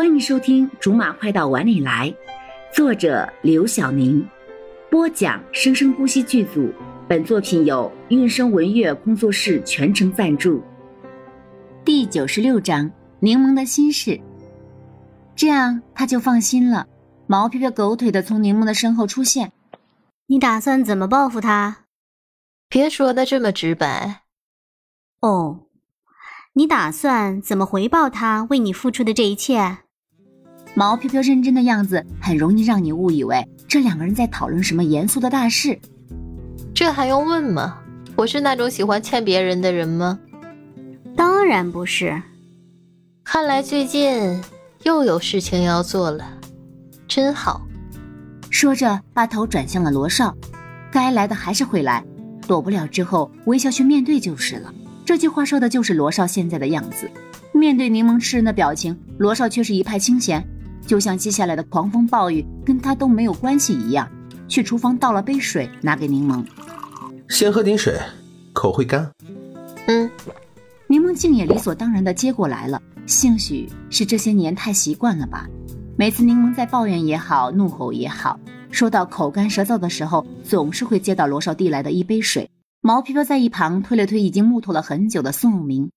欢迎收听《竹马快到碗里来》，作者刘晓宁，播讲生生不息剧组。本作品由韵声文乐工作室全程赞助。第九十六章：柠檬的心事。这样他就放心了。毛飘飘狗腿的从柠檬的身后出现。你打算怎么报复他？别说的这么直白。哦。你打算怎么回报他为你付出的这一切？毛飘飘认真的样子很容易让你误以为这两个人在讨论什么严肃的大事。这还用问吗？我是那种喜欢欠别人的人吗？当然不是。看来最近又有事情要做了，真好。说着，把头转向了罗少。该来的还是会来，躲不了之后微笑去面对就是了。这句话说的就是罗少现在的样子。面对柠檬吃人的表情，罗少却是一派清闲，就像接下来的狂风暴雨跟他都没有关系一样。去厨房倒了杯水，拿给柠檬，先喝点水，口会干。嗯，柠檬竟也理所当然的接过来了。兴许是这些年太习惯了吧。每次柠檬在抱怨也好，怒吼也好，说到口干舌燥的时候，总是会接到罗少递来的一杯水。毛皮飘在一旁推了推已经木头了很久的宋永明，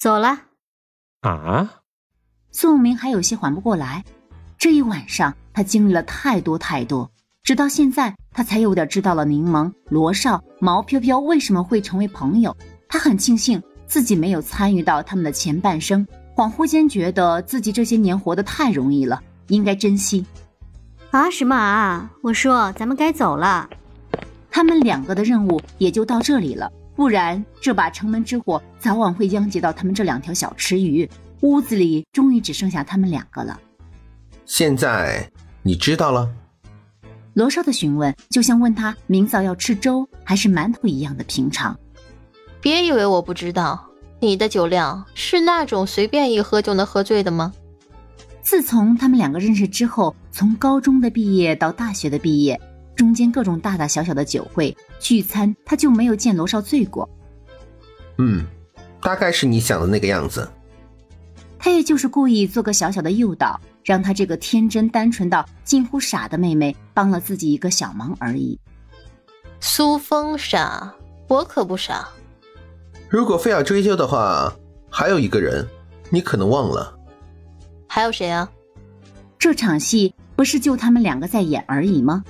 走了。啊！宋永明还有些缓不过来。这一晚上他经历了太多太多，直到现在他才有点知道了柠檬、罗少、毛飘飘为什么会成为朋友。他很庆幸自己没有参与到他们的前半生，恍惚间觉得自己这些年活得太容易了，应该珍惜。啊什么啊！我说咱们该走了。他们两个的任务也就到这里了，不然这把城门之火早晚会殃及到他们这两条小池鱼。屋子里终于只剩下他们两个了。现在你知道了？罗少的询问就像问他明早要吃粥还是馒头一样的平常。别以为我不知道，你的酒量是那种随便一喝就能喝醉的吗？自从他们两个认识之后，从高中的毕业到大学的毕业。中间各种大大小小的酒会聚餐，他就没有见罗少醉过。嗯，大概是你想的那个样子。他也就是故意做个小小的诱导，让他这个天真单纯到近乎傻的妹妹帮了自己一个小忙而已。苏风傻，我可不傻。如果非要追究的话，还有一个人，你可能忘了。还有谁啊？这场戏不是就他们两个在演而已吗？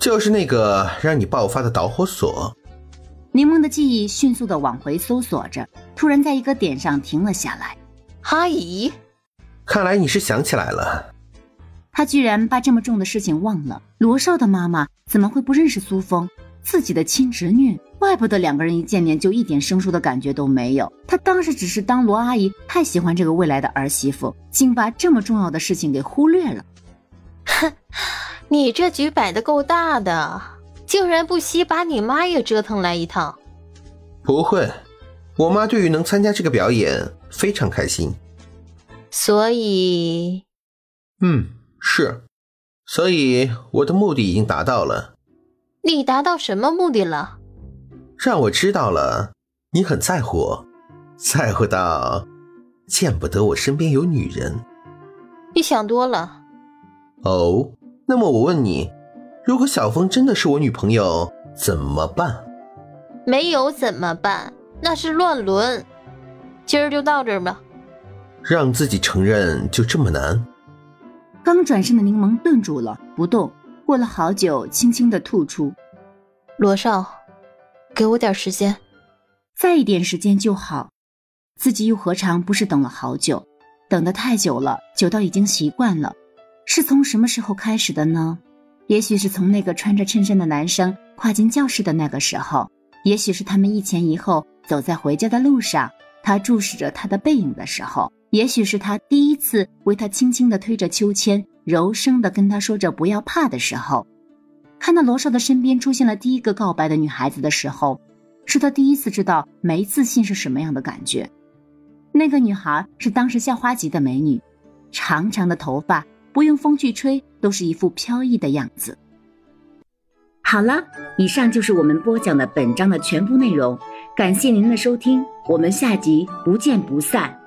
就是那个让你爆发的导火索。柠檬的记忆迅速的往回搜索着，突然在一个点上停了下来。阿姨，看来你是想起来了。他居然把这么重的事情忘了。罗少的妈妈怎么会不认识苏峰？自己的亲侄女，怪不得两个人一见面就一点生疏的感觉都没有。他当时只是当罗阿姨太喜欢这个未来的儿媳妇，竟把这么重要的事情给忽略了。哼。你这局摆的够大的，竟然不惜把你妈也折腾来一趟。不会，我妈对于能参加这个表演非常开心。所以，嗯，是，所以我的目的已经达到了。你达到什么目的了？让我知道了你很在乎我，在乎到见不得我身边有女人。你想多了。哦。那么我问你，如果小峰真的是我女朋友怎么办？没有怎么办？那是乱伦。今儿就到这儿吧。让自己承认就这么难？刚转身的柠檬顿住了，不动。过了好久，轻轻的吐出：“罗少，给我点时间，再一点时间就好。自己又何尝不是等了好久？等得太久了，久到已经习惯了。”是从什么时候开始的呢？也许是从那个穿着衬衫的男生跨进教室的那个时候，也许是他们一前一后走在回家的路上，他注视着他的背影的时候，也许是他第一次为他轻轻地推着秋千，柔声地跟他说着不要怕的时候，看到罗少的身边出现了第一个告白的女孩子的时候，是他第一次知道没自信是什么样的感觉。那个女孩是当时校花级的美女，长长的头发。不用风去吹，都是一副飘逸的样子。好了，以上就是我们播讲的本章的全部内容，感谢您的收听，我们下集不见不散。